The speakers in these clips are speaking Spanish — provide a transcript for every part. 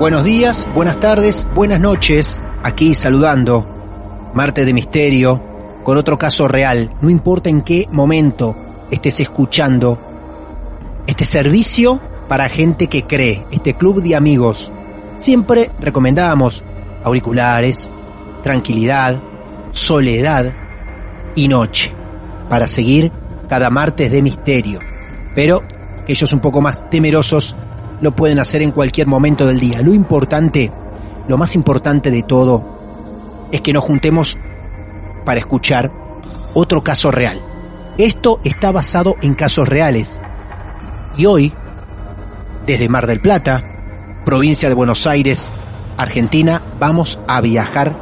Buenos días, buenas tardes, buenas noches. Aquí saludando. Marte de Misterio, con otro caso real. No importa en qué momento estés escuchando. Este servicio para gente que cree. Este club de amigos. Siempre recomendamos auriculares, tranquilidad, soledad y noche. Para seguir cada martes de misterio. Pero aquellos un poco más temerosos lo pueden hacer en cualquier momento del día. Lo importante, lo más importante de todo, es que nos juntemos para escuchar otro caso real. Esto está basado en casos reales. Y hoy, desde Mar del Plata, provincia de Buenos Aires, Argentina, vamos a viajar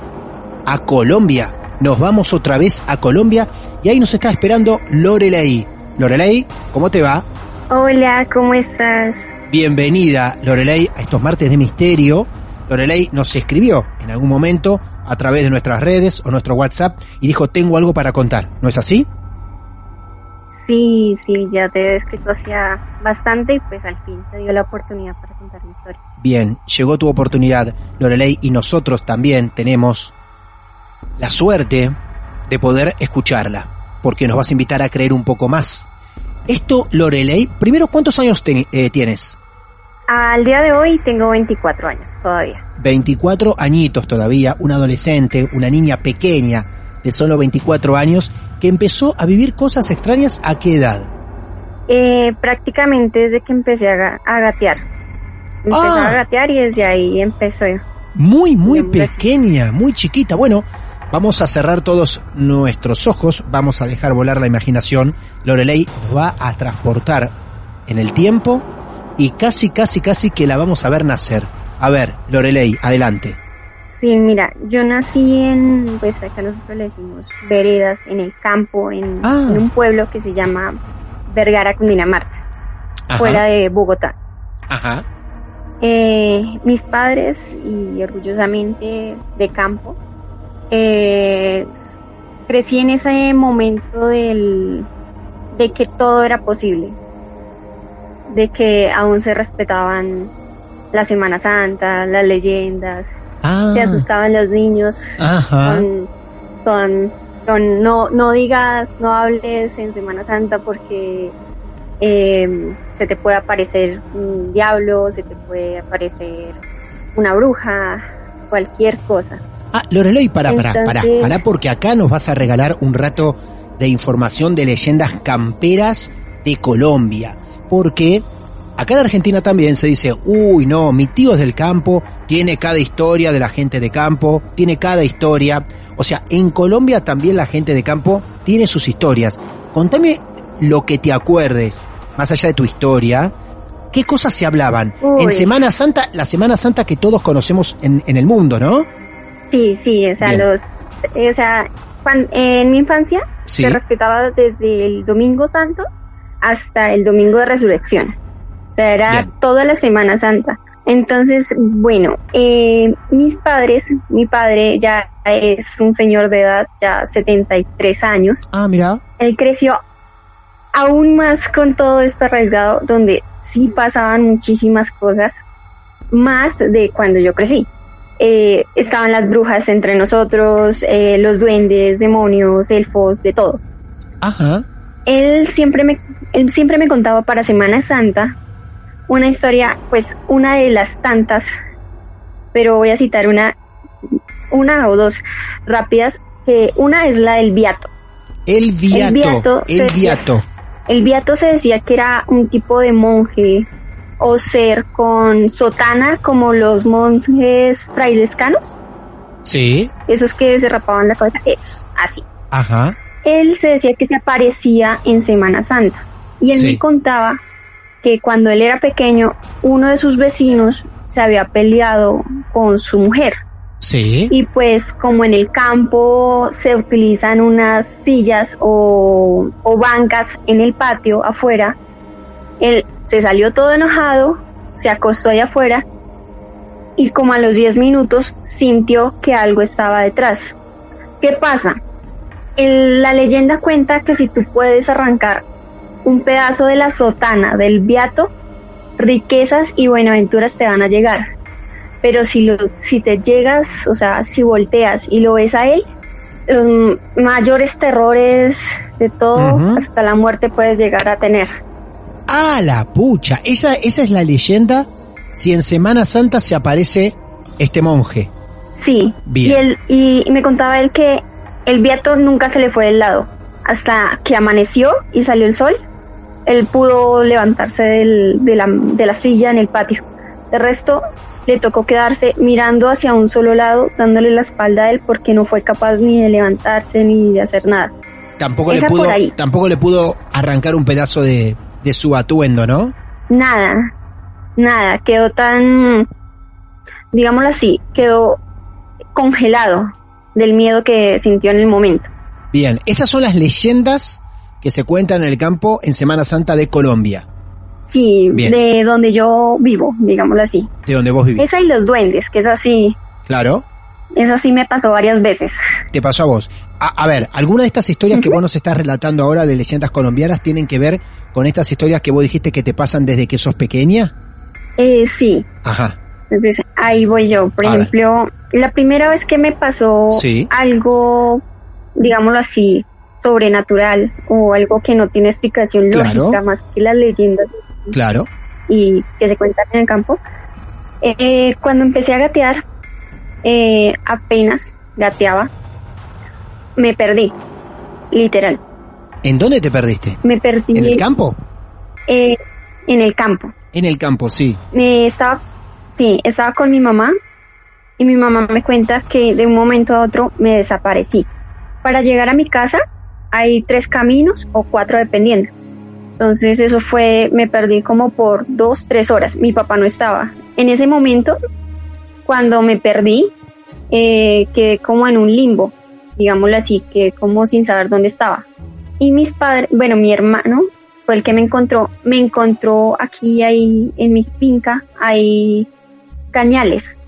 a Colombia. Nos vamos otra vez a Colombia y ahí nos está esperando Lorelei. Lorelei, ¿cómo te va? Hola, ¿cómo estás? Bienvenida, Lorelei, a estos martes de misterio. Lorelei nos escribió en algún momento a través de nuestras redes o nuestro WhatsApp y dijo, tengo algo para contar. ¿No es así? Sí, sí, ya te he escrito hacía bastante y pues al fin se dio la oportunidad para contar mi historia. Bien, llegó tu oportunidad, Lorelei, y nosotros también tenemos la suerte de poder escucharla, porque nos vas a invitar a creer un poco más esto, Lorelei, primero, ¿cuántos años eh, tienes? Al día de hoy tengo 24 años todavía. 24 añitos todavía, una adolescente, una niña pequeña de solo 24 años que empezó a vivir cosas extrañas a qué edad? Eh, prácticamente desde que empecé a, gatear. Empecé a ah. gatear y desde ahí empezó. Muy, muy pequeña, muy chiquita. Bueno, Vamos a cerrar todos nuestros ojos, vamos a dejar volar la imaginación. Lorelei nos va a transportar en el tiempo y casi, casi, casi que la vamos a ver nacer. A ver, Lorelei, adelante. Sí, mira, yo nací en, pues acá nosotros le decimos veredas, en el campo, en, ah. un pueblo que se llama Vergara, Cundinamarca, fuera de Bogotá. Ajá. Eh, mis padres, y orgullosamente de campo, eh, crecí en ese momento del, de que todo era posible, de que aún se respetaban la Semana Santa, las leyendas, ah. se asustaban los niños con, con, no, no digas, no hables en Semana Santa porque eh, se te puede aparecer un diablo, se te puede aparecer una bruja, cualquier cosa. Ah, Lorelei, para, para, para, para, porque acá nos vas a regalar un rato de información de leyendas camperas de Colombia. Porque acá en Argentina también se dice, uy, no, mi tío es del campo, tiene cada historia de la gente de campo, tiene cada historia. O sea, en Colombia también la gente de campo tiene sus historias. Contame lo que te acuerdes, más allá de tu historia, ¿qué cosas se hablaban? En Semana Santa, la Semana Santa que todos conocemos en, en el mundo, ¿no? Sí, sí, o sea, los, o sea, en mi infancia se respetaba desde el Domingo Santo hasta el Domingo de Resurrección. O sea, era toda la Semana Santa. Entonces, bueno, eh, mis padres, mi padre ya es un señor de edad, ya 73 años. Ah, mira. Él creció aún más con todo esto arriesgado, donde sí pasaban muchísimas cosas, más de cuando yo crecí. Eh, estaban las brujas entre nosotros, eh, los duendes, demonios, elfos, de todo. Ajá. Él siempre me, él siempre me contaba para Semana Santa una historia, pues una de las tantas, pero voy a citar una, una o dos rápidas, que una es la del viato. El viato. El viato El se decía- viato. El viato se decía que era un tipo de monje o ser con sotana como los monjes frailescanos, Sí. esos que se rapaban la cabeza, eso, así. Ajá. Él se decía que se aparecía en Semana Santa y él Sí. me contaba que cuando él era pequeño, uno de sus vecinos se había peleado con su mujer. Sí. Y pues como en el campo se utilizan unas sillas o, o bancas en el patio afuera, él se salió todo enojado, se acostó allá afuera y como a los 10 minutos sintió que algo estaba detrás. ¿Qué pasa? El- la leyenda cuenta que si tú puedes arrancar un pedazo de la sotana del viato, riquezas y buenaventuras te van a llegar pero si lo, si te llegas, o sea, si volteas y lo ves a él, los mayores terrores de todo, hasta la muerte puedes llegar a tener. Ah, la pucha. Esa, esa es la leyenda. Si en Semana Santa se aparece este monje. Sí. Bien. Y él, y, y me contaba él que el viato nunca se le fue del lado, hasta que amaneció y salió el sol, él pudo levantarse del- de, la, de la silla en el patio. De resto, le tocó quedarse mirando hacia un solo lado, dándole la espalda a él porque no fue capaz ni de levantarse ni de hacer nada. Tampoco le pudo, tampoco le pudo arrancar un pedazo de, de su atuendo, ¿no? Nada, nada, quedó tan, digámoslo así, quedó congelado del miedo que sintió en el momento. Bien, esas son las leyendas que se cuentan en el campo en Semana Santa de Colombia, Sí, Bien. de donde yo vivo, digámoslo así. de donde vos vivís. Esa y los duendes, que es así, Claro, esa sí me pasó varias veces. te pasó a vos. A, a ver, ¿alguna de estas historias que vos nos estás relatando ahora de leyendas colombianas tienen que ver con estas historias que vos dijiste que te pasan desde que sos pequeña? Eh, sí, Ajá, entonces ahí voy yo. Por A ver. ejemplo, la primera vez que me pasó Sí. algo, digámoslo así, sobrenatural o algo que no tiene explicación Claro. lógica más que las leyendas claro. y que se cuentan en el campo. Eh, cuando empecé a gatear, eh, apenas gateaba, me perdí, literal. ¿En dónde te perdiste? Me perdí ¿En el campo? eh, en el campo. En el campo, sí. Me estaba, sí, estaba con mi mamá y mi mamá me cuenta que de un momento a otro me desaparecí. Para llegar a mi casa hay tres caminos o cuatro dependiendo. Entonces eso fue, me perdí como por dos, tres horas. Mi papá no estaba. En ese momento, cuando me perdí, eh, quedé como en un limbo, digámoslo así, que como sin saber dónde estaba. Y mis padres, bueno, mi hermano fue el que me encontró, me encontró aquí, ahí, en mi finca, hay cañales.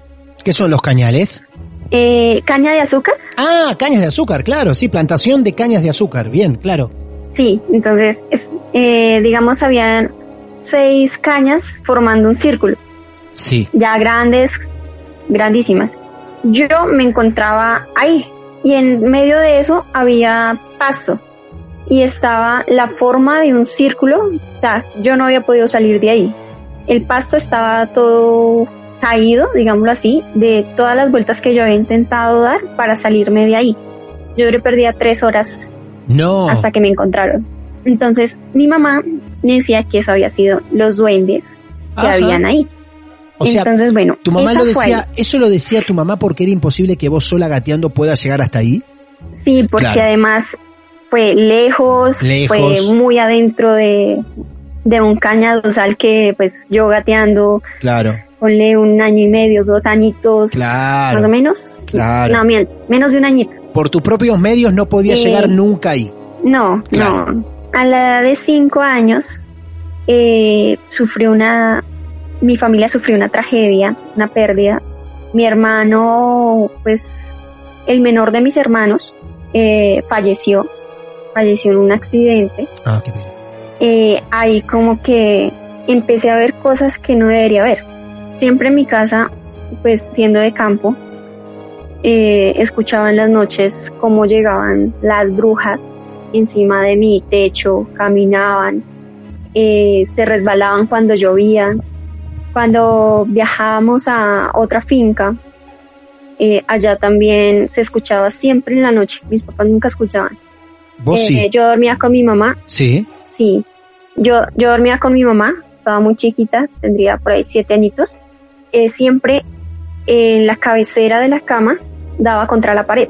¿Qué son los cañales? Eh, caña de azúcar, Ah, cañas de azúcar, claro, sí, plantación de cañas de azúcar, bien, claro. sí, entonces, es, eh, digamos, habían seis cañas formando un círculo. Sí. ya grandes, grandísimas. Yo me encontraba ahí y en medio de eso había pasto y estaba la forma de un círculo, o sea, yo no había podido salir de ahí. El pasto estaba todo caído, digámoslo así, de todas las vueltas que yo había intentado dar para salirme de ahí. Yo le perdía tres horas No. hasta que me encontraron. Entonces mi mamá me decía que eso había sido los duendes que Ajá. habían ahí. O sea, Entonces, bueno, tu mamá lo fue decía, eso lo decía tu mamá porque era imposible que vos sola gateando puedas llegar hasta ahí. Sí, porque Claro. además fue lejos, Lejos. fue muy adentro de, de un cañaduzal que pues yo gateando, Claro, ponle un año y medio, dos añitos, Claro. más o menos. claro. No, menos de un añito. Por tus propios medios no podías Eh, llegar nunca ahí. No, Claro. no. A la edad de cinco años eh, sufrí una, mi familia sufrió una tragedia, una pérdida. Mi hermano, pues el menor de mis hermanos, eh, falleció, falleció en un accidente. Ah, qué pena. Eh, ahí como que empecé a ver cosas que no debería ver. Siempre en mi casa, pues siendo de campo, eh, escuchaba en las noches cómo llegaban las brujas encima de mi techo, caminaban, eh, se resbalaban cuando llovía. Cuando viajábamos a otra finca, eh, allá también se escuchaba siempre en la noche. Mis papás nunca escuchaban. ¿Vos Eh, sí? Yo dormía con mi mamá, Sí. sí. Yo, yo dormía con mi mamá, estaba muy chiquita, tendría por ahí siete añitos. Eh, siempre en la cabecera de la cama daba contra la pared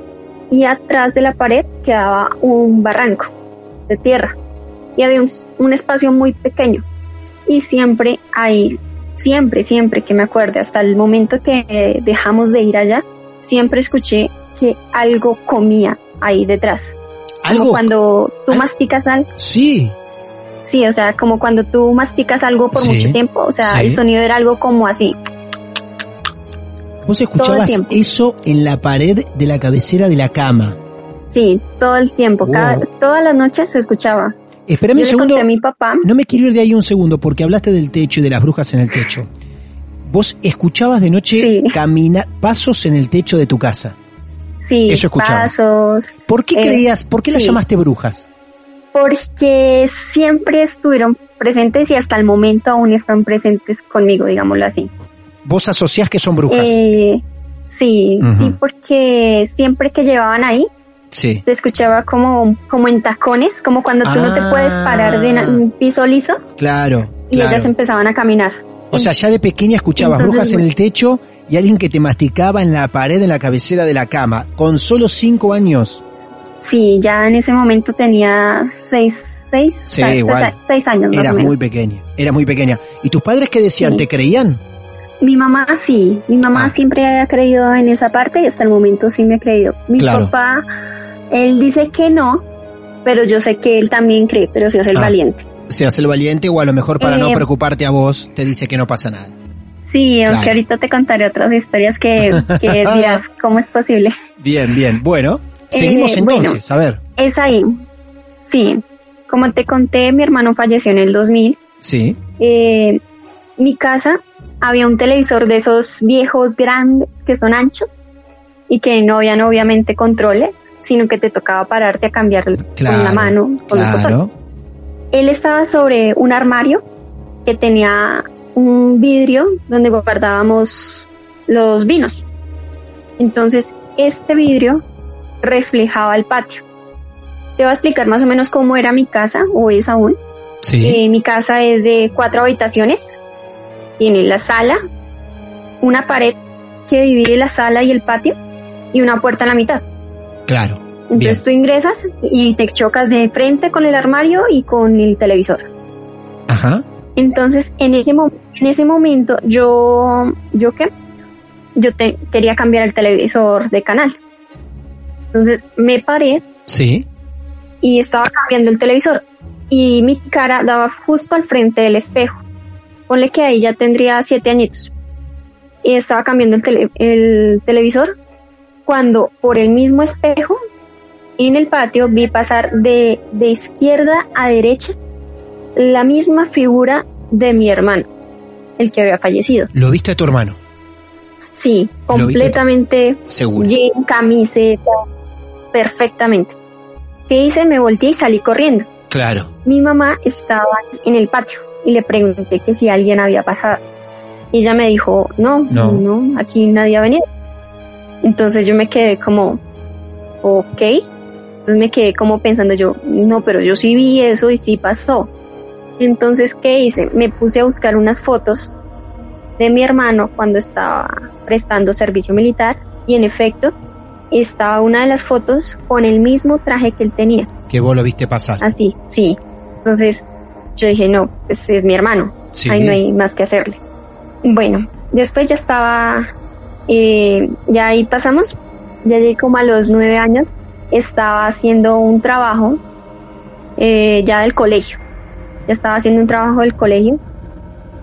y atrás de la pared quedaba un barranco de tierra y había un, un espacio muy pequeño y siempre ahí, siempre, siempre que me acuerde, hasta el momento que dejamos de ir allá, siempre escuché que algo comía ahí detrás. Como Algo. cuando tú masticas algo. Sí. Sí, o sea, como cuando tú masticas algo por Sí, mucho tiempo, o sea, sí. el sonido era algo como así. Vos escuchabas eso en la pared de la cabecera de la cama. Sí, todo el tiempo, Wow. cada, todas las noches se escuchaba. Espérame un segundo. conté a mi papá, No me quiero ir de ahí un segundo porque hablaste del techo y de las brujas en el techo. Vos escuchabas de noche Sí. pasos en el techo de tu casa. sí, Eso escuchabas. pasos, ¿Por qué Eh, creías, por qué las sí. llamaste brujas? porque siempre estuvieron presentes y hasta el momento aún están presentes conmigo, digámoslo así. Vos asociás que son brujas. Eh, sí, sí, porque siempre que llevaban ahí sí. se escuchaba como, como en tacones, como cuando tú no te puedes parar de un piso liso Claro. y claro. ellas empezaban a caminar. O sea, ya de pequeña escuchabas Entonces, brujas en el techo y alguien que te masticaba en la pared en la cabecera de la cama. Con solo cinco años. Sí, ya en ese momento tenía seis, seis, Sí, seis, años Eras muy pequeña. Eras muy pequeña. ¿Y tus padres qué decían? Sí. ¿Te creían? Mi mamá sí, mi mamá Ah. siempre ha creído en esa parte y hasta el momento sí me ha creído. Mi Claro. papá, él dice que no, pero yo sé que él también cree, pero se hace el Ah. valiente. Se hace el valiente o a lo mejor para no Eh, preocuparte a vos te dice que no pasa nada. Sí, aunque ahorita te contaré otras historias que, que dirás, ¿cómo es posible? Bien, bien. Bueno, seguimos Eh, entonces. A ver. Es ahí. Sí, como te conté, mi hermano falleció en el 2000. Sí. Eh, mi casa había un televisor de esos viejos grandes que son anchos y que no habían obviamente controles, sino que te tocaba pararte a cambiar con la mano, con. Claro. Él estaba sobre un armario que tenía un vidrio donde guardábamos los vinos. Entonces, este vidrio reflejaba el patio. Te voy a explicar más o menos cómo era mi casa, o es aún. Sí. Eh, mi casa es de cuatro habitaciones. Tiene la sala, una pared que divide la sala y el patio y una puerta en la mitad. Claro. Entonces tú ingresas y te chocas de frente con el armario y con el televisor. Ajá. Entonces en ese, en ese momento yo, ¿yo qué? Yo te- quería cambiar el televisor de canal. Entonces me paré Sí. y estaba cambiando el televisor y mi cara daba justo al frente del espejo. Ponle que ahí ya tendría siete añitos. Y estaba cambiando el, tele- el televisor cuando por el mismo espejo en el patio vi pasar de, de izquierda a derecha la misma figura de mi hermano, el que había fallecido. Lo viste a tu hermano, Sí, completamente seguro. jean, camiseta, perfectamente. ¿Qué hice? Me volteé y salí corriendo. Claro. Mi mamá estaba en el patio y le pregunté que si alguien había pasado. Y ella me dijo, no, No. no, aquí nadie ha venido. Entonces yo me quedé como, ok. Entonces me quedé como pensando yo, no, pero yo sí vi eso y sí pasó. Entonces, ¿qué hice? Me puse a buscar unas fotos de mi hermano cuando estaba prestando servicio militar y en efecto estaba una de las fotos con el mismo traje que él tenía. Que vos lo viste pasar. Así, sí. Entonces yo dije, no, pues es mi hermano. Sí. Ahí no hay más que hacerle. Bueno, después ya estaba, eh, ya ahí pasamos, ya llegué como a los nueve años, estaba haciendo un trabajo eh, ya del colegio. Ya estaba haciendo un trabajo del colegio.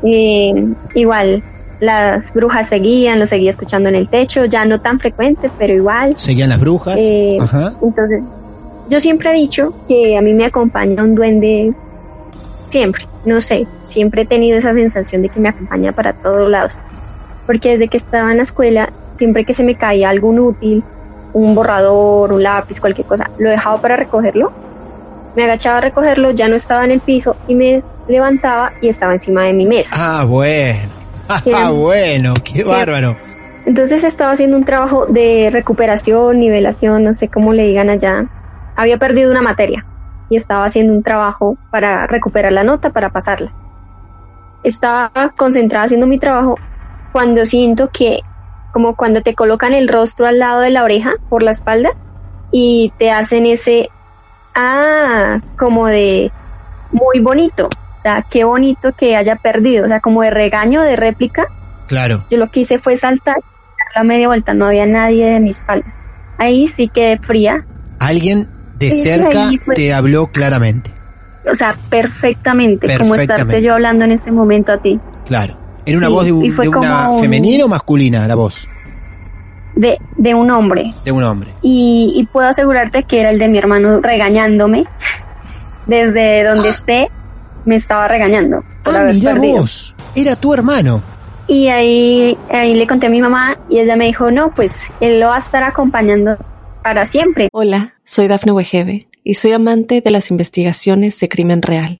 eh, igual las brujas seguían, lo seguía escuchando en el techo, ya no tan frecuente, pero igual. Seguían las brujas. Eh, Ajá. Entonces, yo siempre he dicho que a mí me acompaña un duende siempre, no sé, siempre he tenido esa sensación de que me acompaña para todos lados. Porque desde que estaba en la escuela, siempre que se me caía algún útil, un borrador, un lápiz, cualquier cosa, lo dejaba para recogerlo. Me agachaba a recogerlo, ya no estaba en el piso y me levantaba y estaba encima de mi mesa. Ah, bueno. Ah, bueno, qué Sí. bárbaro. Entonces estaba haciendo un trabajo de recuperación, nivelación, no sé cómo le digan allá. Había perdido una materia y estaba haciendo un trabajo para recuperar la nota, para pasarla. Estaba concentrada haciendo mi trabajo cuando siento que, como cuando te colocan el rostro al lado de la oreja, por la espalda, y te hacen ese, ah, como de muy bonito. O sea, qué bonito que haya perdido. O sea, como de regaño, de réplica. Claro. Yo lo que hice fue saltar, dar la media vuelta, no había nadie de mi espalda. Ahí sí quedé fría, Alguien de Sí, cerca fue. te habló claramente. o sea, perfectamente, como estarte Perfectamente. yo hablando en este momento a ti. Claro. ¿Era una Sí, voz de, un- una un- femenina o masculina la voz? De, de un hombre. De un hombre. Y, y puedo asegurarte que era el de mi hermano regañándome. Desde donde esté, me estaba regañando Ah, mira perdido. vos. Era tu hermano. Y ahí, ahí le conté a mi mamá y ella me dijo, no, pues él lo va a estar acompañando para siempre. Hola, soy Dafne Wegebe y soy amante de las investigaciones de crimen real.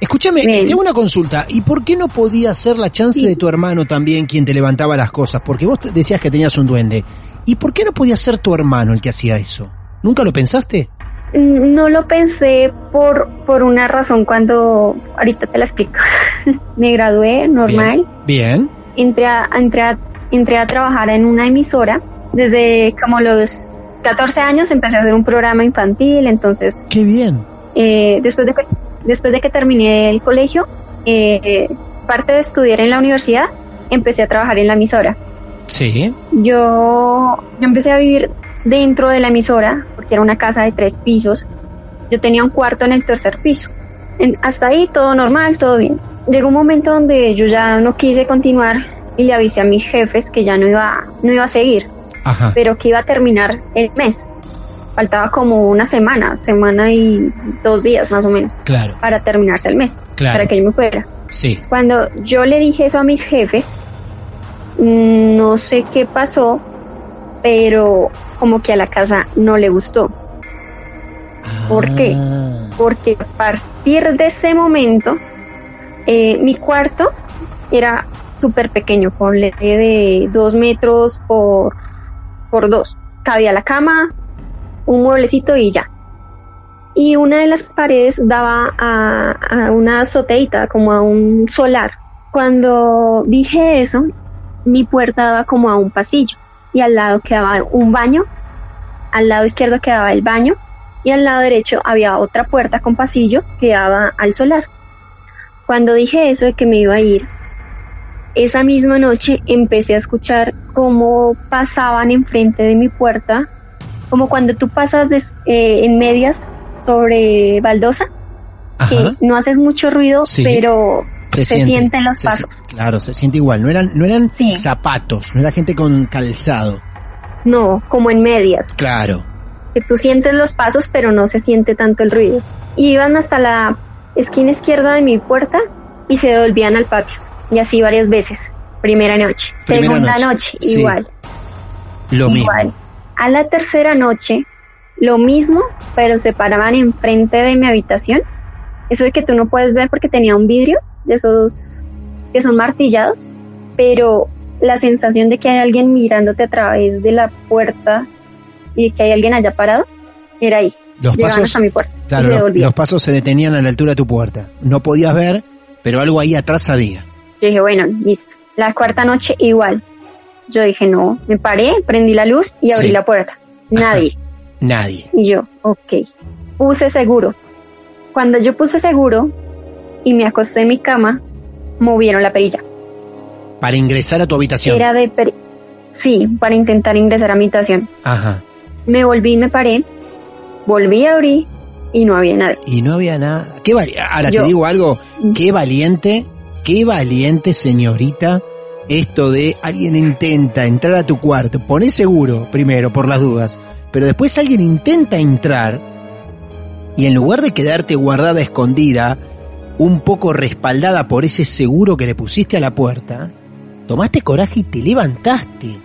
Escúchame, te hago una consulta. ¿Y por qué no podía ser la chance Sí. de tu hermano también quien te levantaba las cosas? Porque vos decías que tenías un duende. ¿Y por qué no podía ser tu hermano el que hacía eso? ¿Nunca lo pensaste? Mm, No lo pensé por, por una razón cuando ahorita te la explico. me gradué normal, Bien. entré a, entré, a, entré a trabajar en una emisora. Desde como los 14 años empecé a hacer un programa infantil, entonces Qué bien. eh, después, de que, después de que terminé el colegio, eh, parte de estudiar en la universidad, empecé a trabajar en la emisora. Sí. Yo, yo empecé a vivir dentro de la emisora, porque era una casa de tres pisos. Yo tenía un cuarto en el tercer piso. En- hasta ahí todo normal, todo bien. Llegó un momento donde yo ya no quise continuar y le avisé a mis jefes que ya no iba, no iba a seguir, Ajá. pero que iba a terminar el mes. Faltaba como una semana, semana y dos días más o menos, Claro, para terminarse el mes, claro. para que yo me fuera. Sí. Cuando yo le dije eso a mis jefes, mm, no sé qué pasó, pero como que a la casa no le gustó. ¿Por qué? Ah, Porque a partir de ese momento, eh, mi cuarto era súper pequeño, ponle de dos metros por, por dos. Cabía la cama, un mueblecito y ya. Y una de las paredes daba a, una azoteita, como a un solar. Cuando dije eso, mi puerta daba como a un pasillo y al lado quedaba un baño, al lado izquierdo quedaba el baño y al lado derecho había otra puerta con pasillo que daba al solar. Cuando dije eso de que me iba a ir, esa misma noche empecé a escuchar cómo pasaban enfrente de mi puerta, como cuando tú pasas des- eh, en medias sobre baldosa, Ajá. que no haces mucho ruido, Sí. pero se, siente, sienten los se- pasos. Claro, se siente igual. No eran, no eran Sí. zapatos, no era gente con calzado. No, como en medias. Claro. que tú sientes los pasos pero no se siente tanto el ruido. Y iban hasta la esquina izquierda de mi puerta y se devolvían al patio. Y así varias veces. Primera noche. Primera Segunda noche, noche, sí. igual. Lo igual. mismo. A la tercera noche, lo mismo, pero se paraban enfrente de mi habitación. Eso de que tú no puedes ver porque tenía un vidrio de esos que son martillados, pero la sensación de que hay alguien mirándote a través de la puerta y que hay alguien allá parado, era ahí. Los Llegaban pasos, mi puerta claro, los pasos se detenían a la altura de tu puerta. No podías ver, pero algo ahí atrás había. Yo dije, bueno, listo. La cuarta noche igual. Yo dije, no, me paré, prendí la luz y abrí Sí. la puerta. Nadie. Nadie. Y yo, ok, puse seguro. Cuando yo puse seguro y me acosté en mi cama, movieron la perilla. Para ingresar a tu habitación. Era de per- Sí, para intentar ingresar a mi habitación. Ajá. Me volví y me paré, volví a abrir y no había nadie. Y no había nada. Qué Ahora Yo- te digo algo. Qué valiente, qué valiente, señorita. Esto de alguien intenta entrar a tu cuarto. Poné seguro primero, por las dudas. Pero después alguien intenta entrar. Y en lugar de quedarte guardada escondida, un poco respaldada por ese seguro que le pusiste a la puerta, tomaste coraje y te levantaste.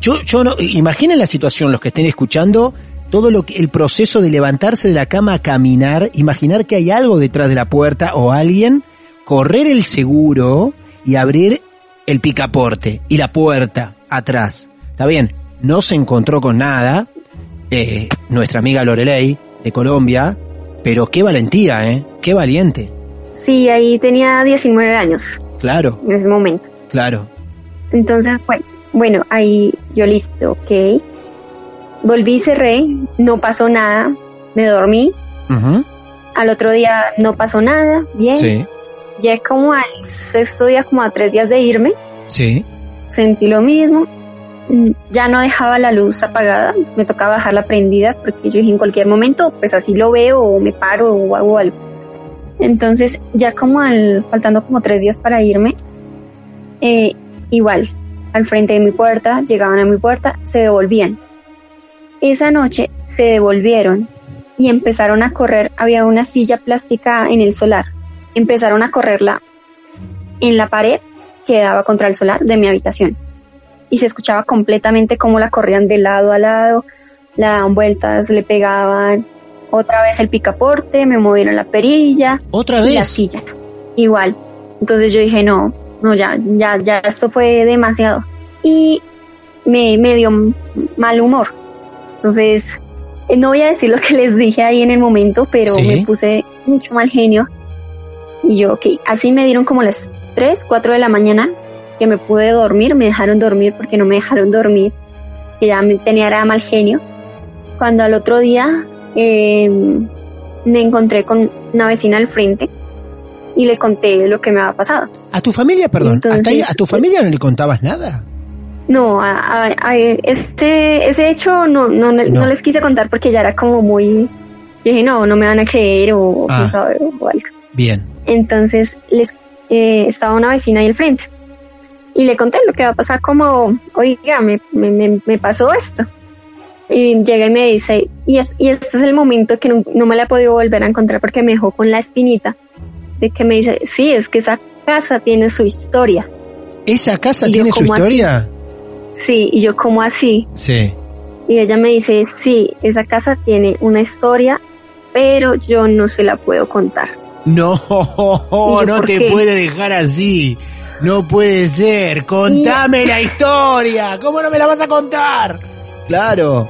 Yo, yo no, imaginen la situación, los que estén escuchando, todo lo que, el proceso de levantarse de la cama a caminar, imaginar que hay algo detrás de la puerta o alguien, correr el seguro y abrir el picaporte y la puerta atrás. Está bien, no se encontró con nada, eh, nuestra amiga Lorelei de Colombia, pero qué valentía, ¿eh? Qué valiente. Sí, ahí tenía 19 años Claro, en ese momento. claro. Entonces, bueno, bueno, ahí yo listo, ok. Volví cerré, no pasó nada, me dormí. Al otro día no pasó nada, bien. Sí, Ya como al sexto día, como a tres días de irme, sí. sentí lo mismo. Mm, Ya no dejaba la luz apagada, me tocaba dejarla prendida porque yo dije en cualquier momento, pues así lo veo o me paro o hago algo. Entonces, ya como al, faltando como tres días para irme, eh, igual, al frente de mi puerta, llegaban a mi puerta, se devolvían. Esa noche se devolvieron y empezaron a correr, había una silla plástica en el solar, empezaron a correrla en la pared que daba contra el solar de mi habitación. Y se escuchaba completamente cómo la corrían de lado a lado, le daban vueltas, le pegaban. Otra vez el picaporte, me movieron la perilla, ¿Otra y la vez? silla. Igual. Entonces yo dije, no, no, ya, ya, ya esto fue demasiado. Y me, me dio mal humor. Entonces, eh, no voy a decir lo que les dije ahí en el momento, pero Sí. me puse mucho mal genio. Y yo, ok, así me dieron como las 3, 4 de la mañana que me pude dormir, me dejaron dormir porque no me dejaron dormir, que ya me tenía era mal genio. Cuando al otro día eh, me encontré con una vecina al frente y le conté lo que me había pasado. A tu familia, perdón, Entonces, hasta ahí, a tu familia no le contabas nada. No, a, a- a- este, ese hecho no, no, no, No. les quise contar porque ya era como muy... Yo dije, no, no me van a creer o, Ah. o algo. Bien. Entonces les eh, estaba una vecina ahí al frente y le conté lo que va a pasar como, oiga, me, me, pasó esto. Y llega y me dice, y, es, y este es el momento que no, no me la he podido volver a encontrar porque me dejó con la espinita de que me dice, sí, es que esa casa tiene su historia. ¿Esa casa Y yo, tiene su historia? Sí, y yo como así. Sí. Y ella me dice, sí, esa casa tiene una historia, pero yo no se la puedo contar. No, no te qué? puede dejar así. No puede ser. Contame la historia. ¿Cómo no me la vas a contar? Claro.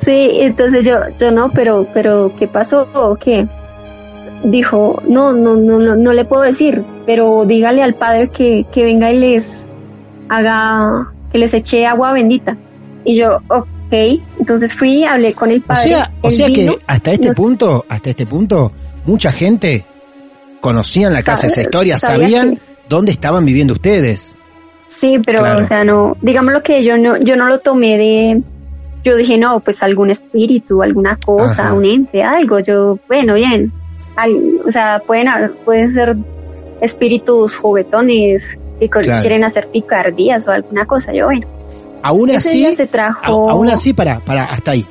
Sí, entonces yo, yo no, pero, pero, ¿qué pasó? ¿O qué? Dijo, no, no, no, no, no le puedo decir, pero dígale al padre que, que venga y les haga, que les eche agua bendita. Y yo, ok, entonces fui, hablé con el O padre. sea, o sea vino, que hasta este nos- punto, hasta este punto, mucha gente conocían la casa, esa historia, sabía sabían que- dónde estaban viviendo ustedes. Sí, pero, Claro. o sea, no, digamos lo que yo no, yo no lo tomé de, yo dije, no, pues algún espíritu, alguna cosa, Ajá. un ente, algo, yo, bueno, bien, Al- o sea, pueden, pueden ser espíritus juguetones que Claro. quieren hacer picardías o alguna cosa, yo, bueno, Aún así, se a- trajo, aún así, para, para, hasta ahí.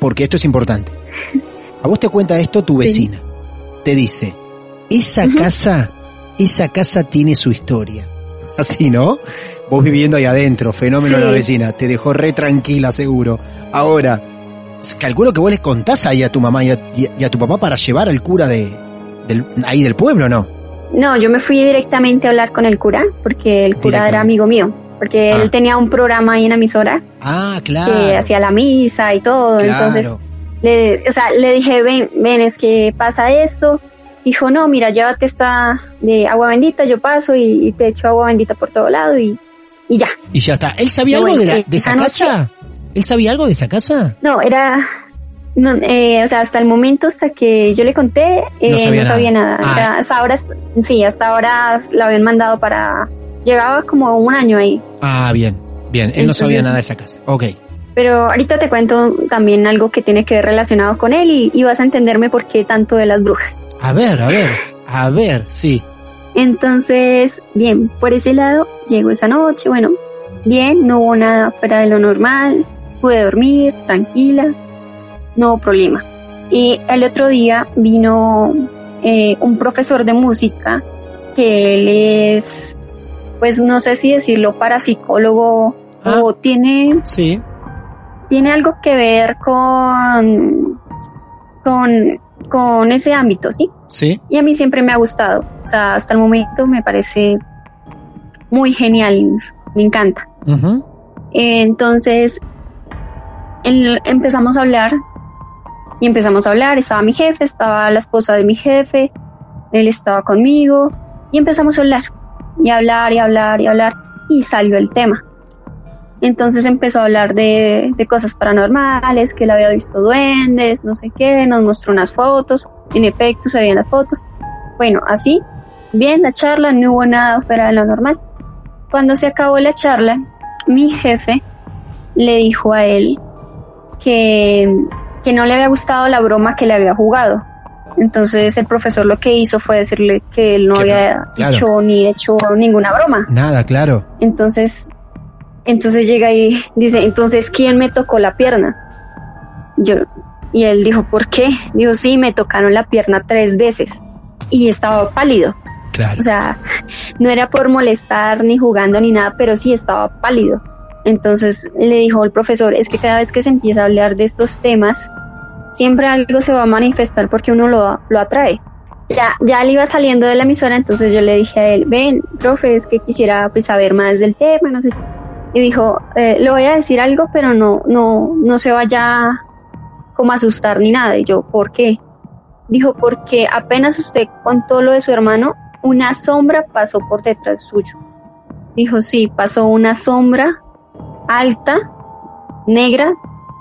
Porque esto es importante. A vos te cuenta esto tu Sí. vecina. Te dice, esa casa, esa casa tiene su historia. Así, ¿no? Vos viviendo ahí adentro, fenómeno Sí. de la vecina, te dejó re tranquila, seguro. Ahora, calculo que vos les contás ahí a tu mamá y a, y tu papá para llevar al cura de, del, ahí del pueblo, ¿no? no, yo me fui directamente a hablar con el cura, porque el cura era amigo mío, porque Ah. él tenía un programa ahí en la emisora Ah, claro. que hacía la misa y todo, claro. entonces le, o sea, le dije, ven, ven, es que pasa esto. Dijo, no, mira, llévate esta de agua bendita, yo paso y, y te echo agua bendita por todo lado y, y ya. Y ya está. ¿Él sabía algo de, la- eh, de esa noche- casa? ¿Él sabía algo de esa casa? No, era, no, eh, o sea, hasta el momento, hasta que yo le conté, eh, No no sabía nada. nada. Ah. Era- hasta ahora, sí, hasta ahora la habían mandado para, llegaba como un año ahí. Ah, bien, bien. Él no sabía nada de esa casa. Ok. Pero ahorita te cuento también algo que tiene que ver relacionado con él y, y vas a entenderme por qué tanto de las brujas. A ver, a ver, a ver, sí. Entonces, bien, por ese lado, llegó esa noche, bueno, bien, no hubo nada fuera de lo normal, pude dormir tranquila, no hubo problema. Y el otro día vino eh, un profesor de música que él es, pues no sé si decirlo parapsicólogo Ah. o tiene Sí. tiene algo que ver con, con, con ese ámbito, ¿sí? Sí. Y a mí siempre me ha gustado. O sea, hasta el momento me parece muy genial, me encanta. Entonces, empezamos a hablar y empezamos a hablar. Estaba mi jefe, estaba la esposa de mi jefe, él estaba conmigo y empezamos a hablar y hablar y hablar y hablar y salió el tema. Entonces empezó a hablar de, de cosas paranormales, que él había visto duendes, no sé qué, nos mostró unas fotos, en efecto se veían las fotos. Bueno, así, bien la charla, no hubo nada fuera de lo normal. Cuando se acabó la charla, mi jefe le dijo a él que, que no le había gustado la broma que le había jugado. Entonces el profesor lo que hizo fue decirle que él no Que no, había claro. hecho ni hecho ninguna broma. Nada, claro. Entonces, entonces llega y dice, entonces, ¿quién me tocó la pierna? Yo, y él dijo, ¿por qué? Dijo, sí, me tocaron la pierna tres veces y estaba pálido. Claro. O sea, no era por molestar ni jugando ni nada, pero sí estaba pálido. Entonces le dijo el profesor, es que cada vez que se empieza a hablar de estos temas, siempre algo se va a manifestar porque uno lo, lo atrae. Ya, ya él iba saliendo de la emisora, entonces yo le dije a él, ven, profe, es que quisiera pues saber más del tema, no sé. Y dijo, eh, le voy a decir algo, pero no, no, no se vaya como a asustar ni nada. Y yo, ¿por qué? Dijo, porque apenas usted contó lo de su hermano, una sombra pasó por detrás suyo. Dijo, sí, pasó una sombra alta, negra,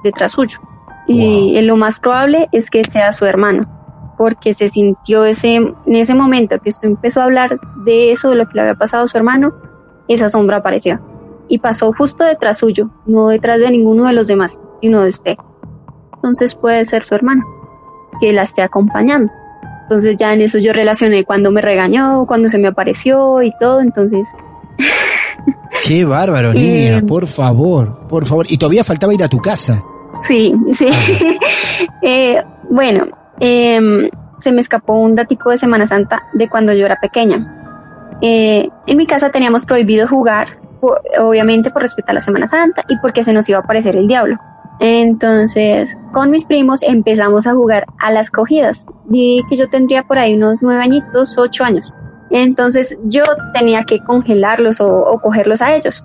detrás suyo. Y lo más probable es que sea su hermano, porque se sintió ese, en ese momento que usted empezó a hablar de eso, de lo que le había pasado a su hermano, esa sombra apareció. Y pasó justo detrás suyo, no detrás de ninguno de los demás, sino de usted. Entonces puede ser su hermano, que la esté acompañando. Entonces ya en eso yo relacioné cuando me regañó, cuando se me apareció y todo, entonces Qué bárbaro, Eh, niña, por favor, por favor. Y todavía faltaba ir a tu casa. sí, sí. Eh, bueno, em, se me escapó un datico de Semana Santa de cuando yo era pequeña. Eh, en mi casa teníamos prohibido jugar, obviamente por respeto a la Semana Santa y porque se nos iba a aparecer el diablo. Entonces, con mis primos empezamos a jugar a las cogidas. Di que yo tendría por ahí unos nueve añitos, ocho años. Entonces yo tenía que congelarlos o, o cogerlos a ellos.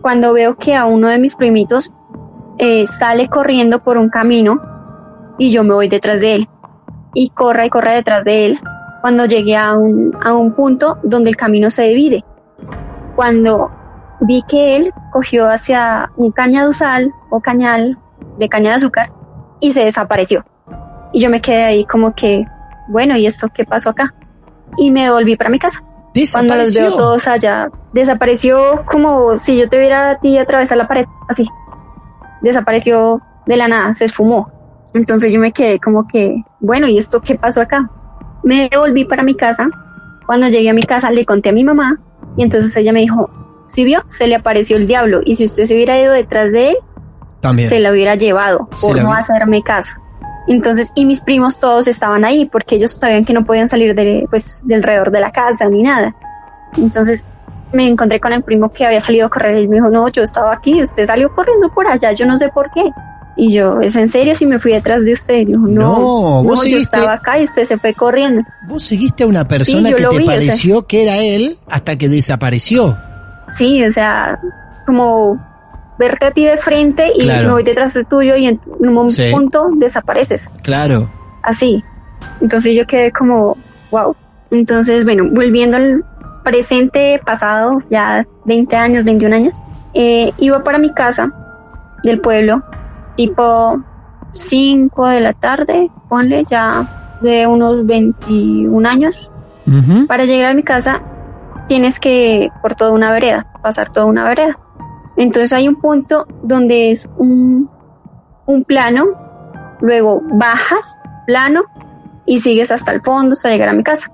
Cuando veo que a uno de mis primitos eh, sale corriendo por un camino y yo me voy detrás de él. Y corra y corra detrás de él. Cuando llegué a un, a un punto donde el camino se divide. Cuando vi que él cogió hacia un cañaduzal o cañal de caña de azúcar y se desapareció. Y yo me quedé ahí como que, bueno, ¿y esto qué pasó acá? Y me volví para mi casa. Cuando los veo todos allá, desapareció como si yo te viera a ti atravesar la pared, así. Desapareció de la nada, se esfumó. Entonces yo me quedé como que, bueno, ¿y esto qué pasó acá? Me volví para mi casa. Cuando llegué a mi casa le conté a mi mamá y entonces ella me dijo, si vio, se le apareció el diablo y si usted se hubiera ido detrás de él, También. se la hubiera llevado por no vi- hacerme caso. Entonces, y mis primos todos estaban ahí porque ellos sabían que no podían salir de, pues, de alrededor de la casa ni nada. Entonces, me encontré con el primo que había salido a correr y me dijo, no, yo estaba aquí, usted salió corriendo por allá, yo no sé por qué. Y yo, ¿es en serio si me fui detrás de usted? Y dijo, no, No, vos yo seguiste- estaba acá y usted se fue corriendo. Vos seguiste a una persona Sí, yo que te vi, o sea. pareció que era él hasta que desapareció. Sí, o sea, como verte a ti de frente y Claro. me voy detrás de tuyo y en un Sí. punto desapareces. Claro. así. Entonces yo quedé como, wow. Entonces, bueno, volviendo al presente, pasado, ya 20 años, 21 años, eh, iba para mi casa del pueblo, tipo 5 de la tarde, ponle ya de unos 21 años. Para llegar a mi casa tienes que por toda una vereda, pasar toda una vereda. Entonces hay un punto donde es un, un plano, luego bajas, plano, y sigues hasta el fondo hasta llegar a mi casa.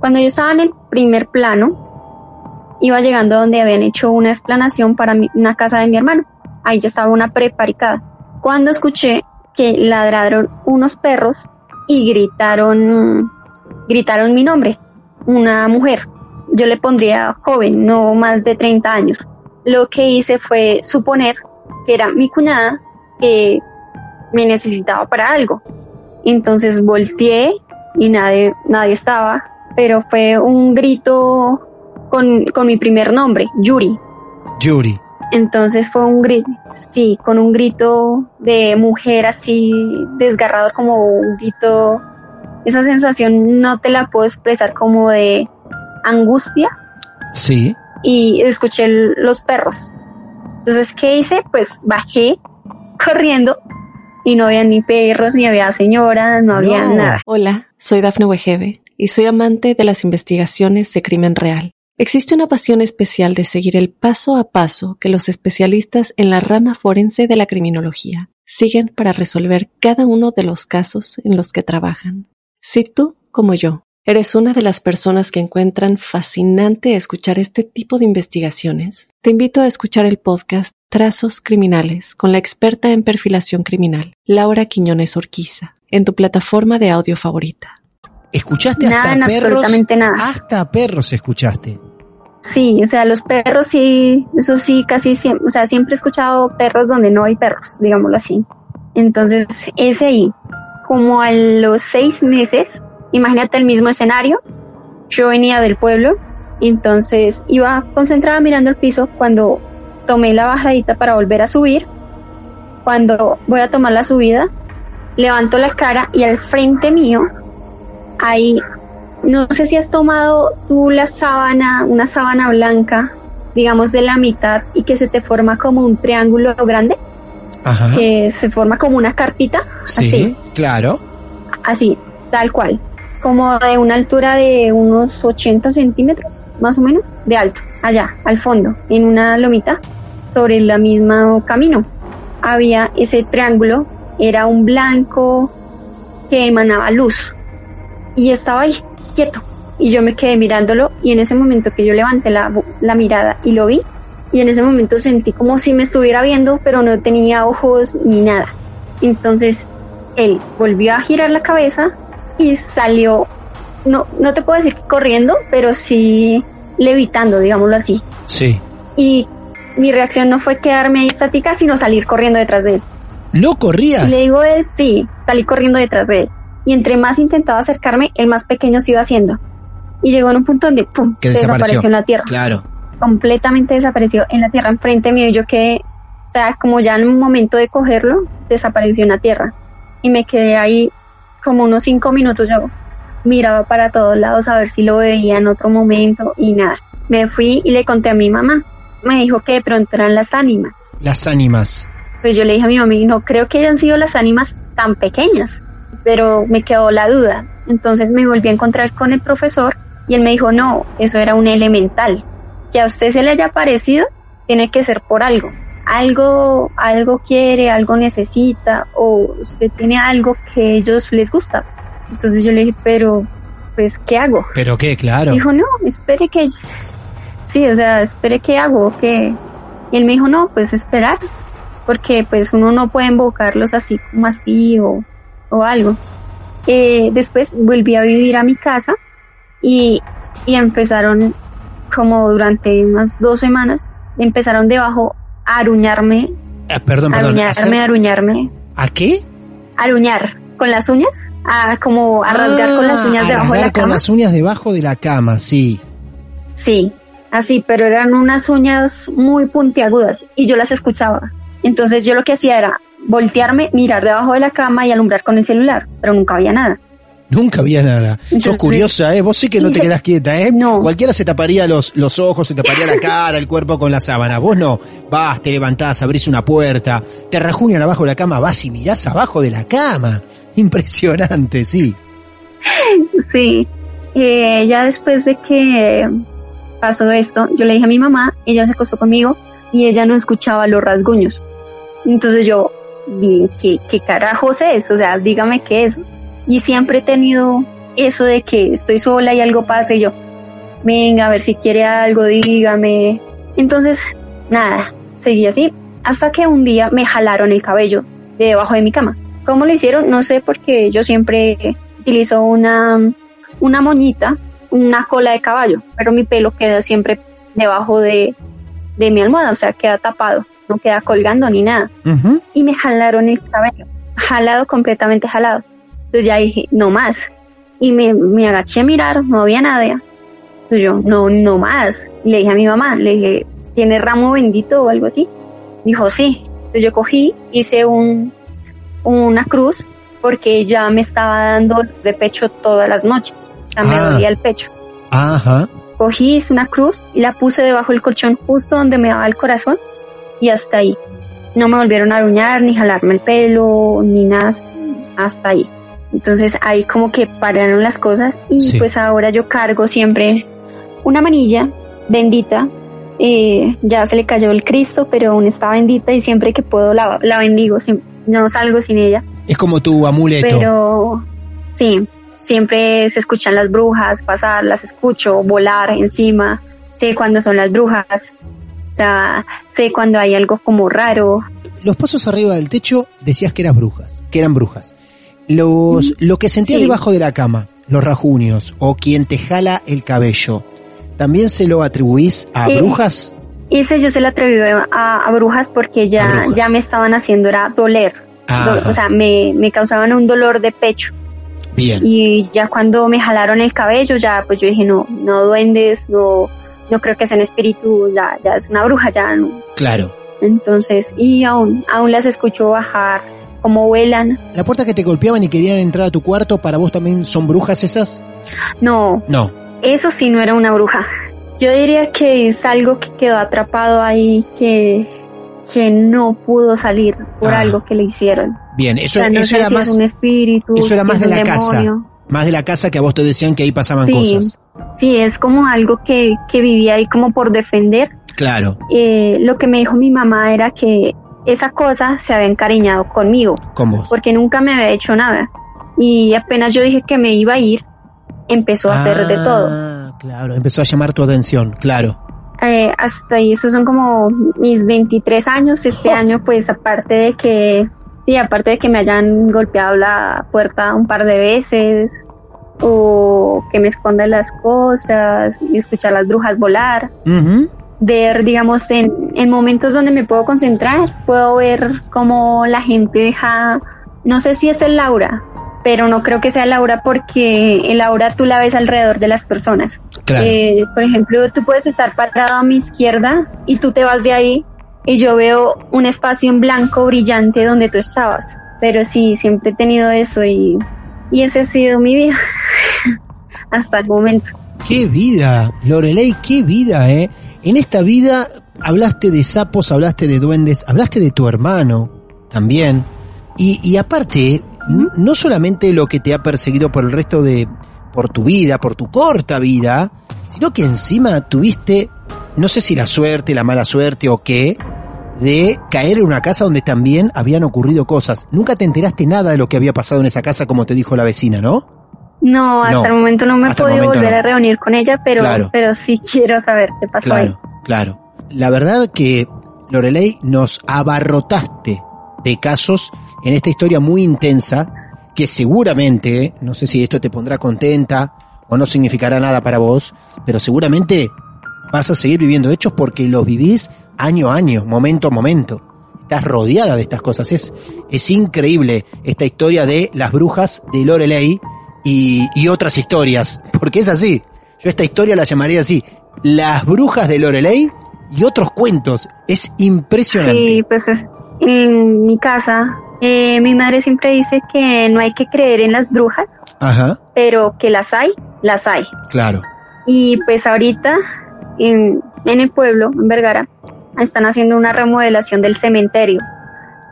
Cuando yo estaba en el primer plano, iba llegando donde habían hecho una explanación para una casa de mi hermano. Ahí ya estaba una preparicada. Cuando escuché que ladraron unos perros y gritaron, gritaron mi nombre, una mujer. Yo le pondría joven, no más de 30 años. Lo que hice fue suponer que era mi cuñada que me necesitaba para algo. Entonces volteé y nadie, nadie estaba, pero fue un grito con, con mi primer nombre, Yuri. Yuri. Entonces fue un grito, sí, con un grito de mujer así desgarrador, como un grito, esa sensación no te la puedo expresar como de angustia. Sí. Y escuché los perros. Entonces, ¿qué hice? Pues bajé corriendo y no había ni perros, ni había señora, no había nada. Hola, soy Dafne Wegebe y soy amante de las investigaciones de crimen real. Existe una pasión especial de seguir el paso a paso que los especialistas en la rama forense de la criminología siguen para resolver cada uno de los casos en los que trabajan. Si tú, como yo, ¿Eres una de las personas que encuentran fascinante escuchar este tipo de investigaciones? Te invito a escuchar el podcast Trazos Criminales con la experta en perfilación criminal, Laura Quiñones Orquiza, en tu plataforma de audio favorita. ¿Escuchaste hasta perros? absolutamente nada. Hasta perros escuchaste. Sí, o sea, los perros sí, eso sí, casi siempre, o sea, siempre he escuchado perros donde no hay perros, digámoslo así. Entonces, ese ahí, como a los seis meses, Imagínate el mismo escenario. Yo venía del pueblo, entonces iba concentrada mirando el piso cuando tomé la bajadita para volver a subir. Cuando voy a tomar la subida, levanto la cara y al frente mío hay, no sé si has tomado tú la sábana, una sábana blanca, digamos de la mitad y que se te forma como un triángulo grande, Ajá. que se forma como una carpita. Sí, así. claro. Así, tal cual como de una altura de unos 80 centímetros, más o menos, de alto, allá, al fondo, en una lomita, sobre el mismo camino. Había ese triángulo, era un blanco que emanaba luz y estaba ahí, quieto. Y yo me quedé mirándolo y en ese momento que yo levanté la, la mirada y lo vi, y en ese momento sentí como si me estuviera viendo, pero no tenía ojos ni nada. Entonces él volvió a girar la cabeza y salió, no, no te puedo decir que corriendo, pero sí levitando, digámoslo así. Sí. Y mi reacción no fue quedarme ahí estática, sino salir corriendo detrás de él. ¿No corrías? le digo él, sí, salí corriendo detrás de él. Y entre más intentaba acercarme, el más pequeño se iba haciendo. Y llegó en un punto donde, ¡pum!, se desapareció. en la tierra. Claro. Completamente desapareció en la tierra enfrente mío y yo quedé, o sea, como ya en un momento de cogerlo, desapareció en la tierra. Y me quedé ahí como unos cinco minutos yo miraba para todos lados a ver si lo veía en otro momento y nada. Me fui y le conté a mi mamá. Me dijo que de pronto eran las ánimas. Las ánimas. Pues yo le dije a mi mamá, no creo que hayan sido las ánimas tan pequeñas, pero me quedó la duda. Entonces me volví a encontrar con el profesor y él me dijo, no, eso era un elemental. Que a usted se le haya parecido, tiene que ser por algo algo, algo quiere, algo necesita o usted tiene algo que ellos les gusta. Entonces yo le dije, pero, pues, ¿qué hago? ¿Pero qué? Claro. Dijo, no, espere que, sí, o sea, espere qué hago, que, y él me dijo, no, pues esperar, porque pues uno no puede invocarlos así como así o, o algo. Eh, después volví a vivir a mi casa y, y empezaron como durante unas dos semanas, empezaron debajo aruñarme. Ah, perdón, perdón. Aruñarme, aruñarme. ¿A qué? Aruñar con las uñas, a como a rasgar con las uñas a debajo de la cama. con las uñas debajo de la cama, sí. Sí, así, pero eran unas uñas muy puntiagudas y yo las escuchaba. Entonces yo lo que hacía era voltearme, mirar debajo de la cama y alumbrar con el celular, pero nunca había nada. Nunca había nada. Sos curiosa, ¿eh? Vos sí que no te quedás quieta, ¿eh? No. Cualquiera se taparía los, los ojos, se taparía la cara, el cuerpo con la sábana. Vos no. Vas, te levantás, abrís una puerta, te rajuñan abajo de la cama, vas y mirás abajo de la cama. Impresionante, sí. Sí, eh, ya después de que pasó esto, yo le dije a mi mamá, ella se acostó conmigo y ella no escuchaba los rasguños. Entonces yo, bien, ¿qué, qué carajos es? O sea, dígame qué es. Y siempre he tenido eso de que estoy sola y algo pasa y yo, venga, a ver si quiere algo, dígame. Entonces, nada, seguí así, hasta que un día me jalaron el cabello de debajo de mi cama. ¿Cómo lo hicieron? No sé, porque yo siempre utilizo una, una moñita, una cola de caballo, pero mi pelo queda siempre debajo de, de mi almohada, o sea, queda tapado, no queda colgando ni nada. Y me jalaron el cabello, jalado, completamente jalado. Entonces ya dije, no más. Y me, me agaché a mirar, no había nadie. Entonces yo, no, no más. Y le dije a mi mamá, le dije, ¿tiene ramo bendito o algo así? Dijo, sí. Entonces yo cogí, hice un, una cruz, porque ya me estaba dando de pecho todas las noches. O sea, me Ah. dolía el pecho. Ajá. Cogí, hice una cruz y la puse debajo del colchón, justo donde me daba el corazón, y hasta ahí. No me volvieron a aruñar, ni jalarme el pelo, ni nada, hasta ahí. Entonces ahí como que pararon las cosas y Sí. pues ahora yo cargo siempre una manilla bendita. eh, ya se le cayó el Cristo, pero aún está bendita y siempre que puedo la, la bendigo. no salgo sin ella. Es como tu amuleto. Pero sí, siempre se escuchan las brujas pasar, las escucho volar encima, sé cuándo son las brujas, o sea, sé cuando hay algo como raro. Los pozos arriba del techo decías que eran brujas, que eran brujas. Los, lo que sentías Sí. debajo de la cama, los rajuños o quien te jala el cabello, ¿también se lo atribuís a Eh, brujas? Ese yo se lo atreví a, a brujas porque ya, brujas. ya me estaban haciendo era doler. Do- o sea, me, me causaban un dolor de pecho Bien. y ya cuando me jalaron el cabello ya pues yo dije no, no duendes, no, no creo que sean espíritu, ya, ya es una bruja, ya no, Claro. Entonces, y aún, aún las escucho bajar, como vuelan. ¿La puerta que te golpeaban y querían entrar a tu cuarto, para vos también son brujas esas? No, No. eso sí no era una bruja. Yo diría que es algo que quedó atrapado ahí, que, que no pudo salir por Ah. algo que le hicieron. Bien, O eso, sea, no eso era si más, es un espíritu, eso era si más es de la casa. demonio. más de la casa que a vos te decían que ahí pasaban Sí. cosas. Sí, es como algo que, que vivía ahí como por defender. Claro, Eh, lo que me dijo mi mamá era que esa cosa se había encariñado conmigo. con vos. porque nunca me había hecho nada. Y apenas yo dije que me iba a ir, empezó a hacer de todo. Ah, Claro, empezó a llamar tu atención, claro. Eh, hasta ahí, esos son como mis 23 años. Este Oh. año, pues aparte de que, sí, aparte de que me hayan golpeado la puerta un par de veces, o que me escondan las cosas, y escuchar las brujas volar. Ver, digamos, en, en momentos donde me puedo concentrar, puedo ver cómo la gente deja, no sé si es el aura, pero no creo que sea el aura porque el aura tú la ves alrededor de las personas. Claro. Eh, por ejemplo, tú puedes estar parado a mi izquierda y tú te vas de ahí y yo veo un espacio en blanco brillante donde tú estabas. Pero sí, siempre he tenido eso y, y esa ha sido mi vida hasta el momento. Qué vida, Lorelei, qué vida, ¿eh? En esta vida hablaste de sapos, hablaste de duendes, hablaste de tu hermano también. Y, y aparte, no solamente lo que te ha perseguido por el resto de, por tu vida, por tu corta vida, sino que encima tuviste, no sé si la suerte, la mala suerte o qué, de caer en una casa donde también habían ocurrido cosas. Nunca te enteraste nada de lo que había pasado en esa casa, como te dijo la vecina, ¿no? No, hasta No, el momento no me he podido volver no. a reunir con ella, pero, Claro. pero sí quiero saber qué pasó ahí. Claro, claro. La verdad que, Lorelei, nos abarrotaste de casos en esta historia muy intensa que seguramente, no sé si esto te pondrá contenta o no significará nada para vos, pero seguramente vas a seguir viviendo hechos porque los vivís año a año, momento a momento. Estás rodeada de estas cosas. Es, es increíble esta historia de las brujas de Lorelei y, y otras historias, porque es así. Yo esta historia la llamaría así, las brujas de Lorelei y otros cuentos. Es impresionante. Sí, pues es, en mi casa, eh, mi madre siempre dice que no hay que creer en las brujas, Ajá, pero que las hay, las hay. claro. Y pues ahorita en, en el pueblo, en Vergara, están haciendo una remodelación del cementerio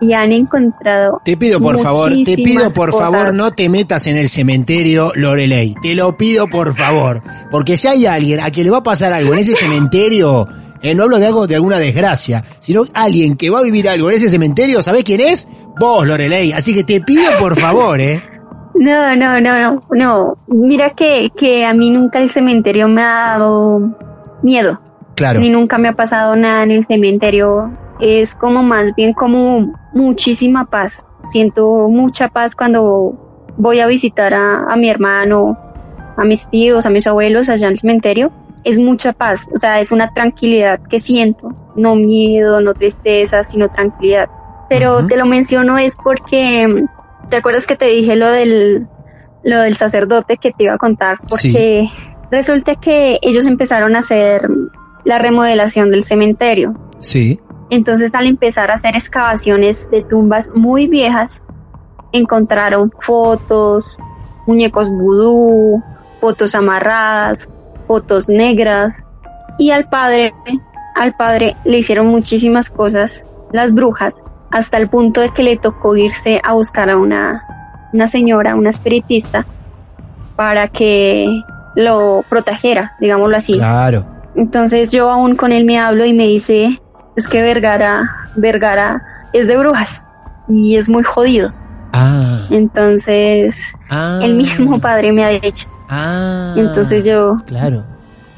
y han encontrado Te pido por favor, te pido por favor, no te metas en el cementerio Loreley. Te lo pido por favor. Porque si hay alguien a quien le va a pasar algo en ese cementerio, eh, no hablo de algo de alguna desgracia, sino alguien que va a vivir algo en ese cementerio, ¿sabés quién es? Vos, Loreley. Así que te pido por favor, eh. No, no, no, no, no. Mira que, que a mí nunca el cementerio me ha dado miedo. Claro. Ni nunca me ha pasado nada en el cementerio. Es como más bien como muchísima paz. Siento mucha paz cuando voy a visitar a, a mi hermano, a mis tíos, a mis abuelos allá en el cementerio. Es mucha paz, o sea, es una tranquilidad que siento. No miedo, no tristeza, sino tranquilidad. Pero te lo menciono es porque, ¿te acuerdas que te dije lo del, lo del sacerdote que te iba a contar? Sí. Porque resulta que ellos empezaron a hacer la remodelación del cementerio. Sí. Entonces al empezar a hacer excavaciones de tumbas muy viejas, encontraron fotos, muñecos vudú, fotos amarradas, fotos negras y al padre, al padre le hicieron muchísimas cosas las brujas hasta el punto de que le tocó irse a buscar a una, una señora, una espiritista, para que lo protegiera, digámoslo así. Claro. Entonces yo aún con él me hablo y me dice, es que Vergara, Vergara es de brujas y es muy jodido. Ah. Entonces ah, el mismo padre me ha dicho. Ah. Entonces yo, Claro.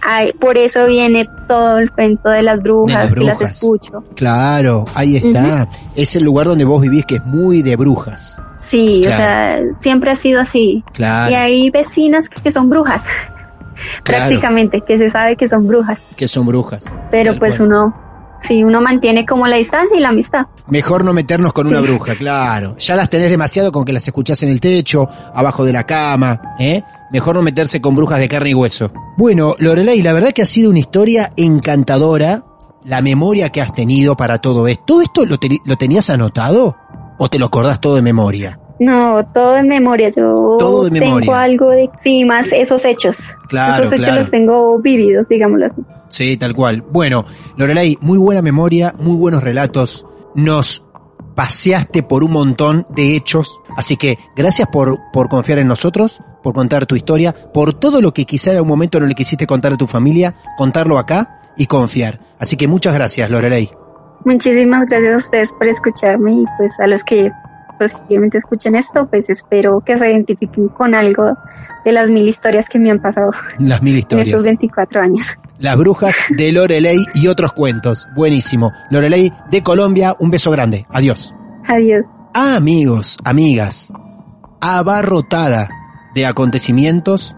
ay, por eso viene todo el cuento de las brujas, De las que las brujas. escucho. Claro, ahí está. Es el lugar donde vos vivís que es muy de brujas. Sí, Claro. o sea, siempre ha sido así. Claro. Y hay vecinas que, que son brujas, Claro. prácticamente, que se sabe que son brujas. Que son brujas. Pero Tal pues cual. uno, sí, uno mantiene como la distancia y la amistad. Mejor no meternos con Sí. una bruja, claro. Ya las tenés demasiado con que las escuchás en el techo, abajo de la cama, ¿eh? Mejor no meterse con brujas de carne y hueso. Bueno, Lorelei, la verdad que ha sido una historia encantadora, la memoria que has tenido para todo esto. ¿Todo esto lo, lo tenías anotado? ¿O te lo acordás todo de memoria? No, todo en memoria. Yo Todo de memoria. tengo algo de, sí, más esos hechos. Claro, esos hechos claro. los tengo vividos, digámoslo así. Sí, tal cual. Bueno, Lorelei, muy buena memoria, muy buenos relatos. Nos paseaste por un montón de hechos. Así que gracias por, por confiar en nosotros, por contar tu historia, por todo lo que quizá en algún momento no le quisiste contar a tu familia, contarlo acá y confiar. Así que muchas gracias, Lorelei. Muchísimas gracias a ustedes por escucharme y pues a los que posiblemente escuchen esto, pues espero que se identifiquen con algo de las mil historias que me han pasado Las mil en historias. estos 24 años. Las brujas de Lorelei y otros cuentos. Buenísimo. Lorelei de Colombia, un beso grande. Adiós. Adiós. Ah, amigos, amigas, abarrotada de acontecimientos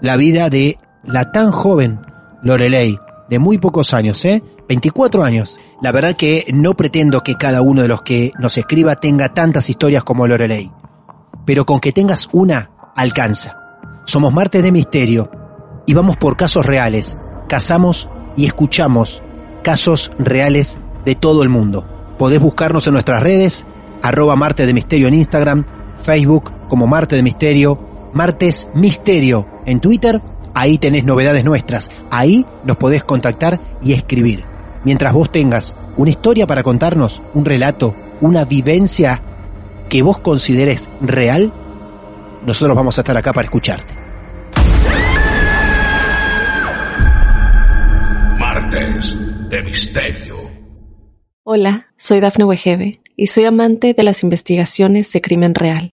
la vida de la tan joven Lorelei, de muy pocos años, ¿eh? 24 años. La verdad que no pretendo que cada uno de los que nos escriba tenga tantas historias como Lorelei, pero con que tengas una, alcanza. Somos Martes de Misterio y vamos por casos reales. Cazamos y escuchamos casos reales de todo el mundo. Podés buscarnos en nuestras redes, arroba Martes de Misterio en Instagram, Facebook como Marte de Misterio, Martes Misterio en Twitter, ahí tenés novedades nuestras, ahí nos podés contactar y escribir. Mientras vos tengas una historia para contarnos, un relato, una vivencia que vos consideres real, nosotros vamos a estar acá para escucharte. Martes de Misterio. Hola, soy Dafne Wegebe y soy amante de las investigaciones de crimen real.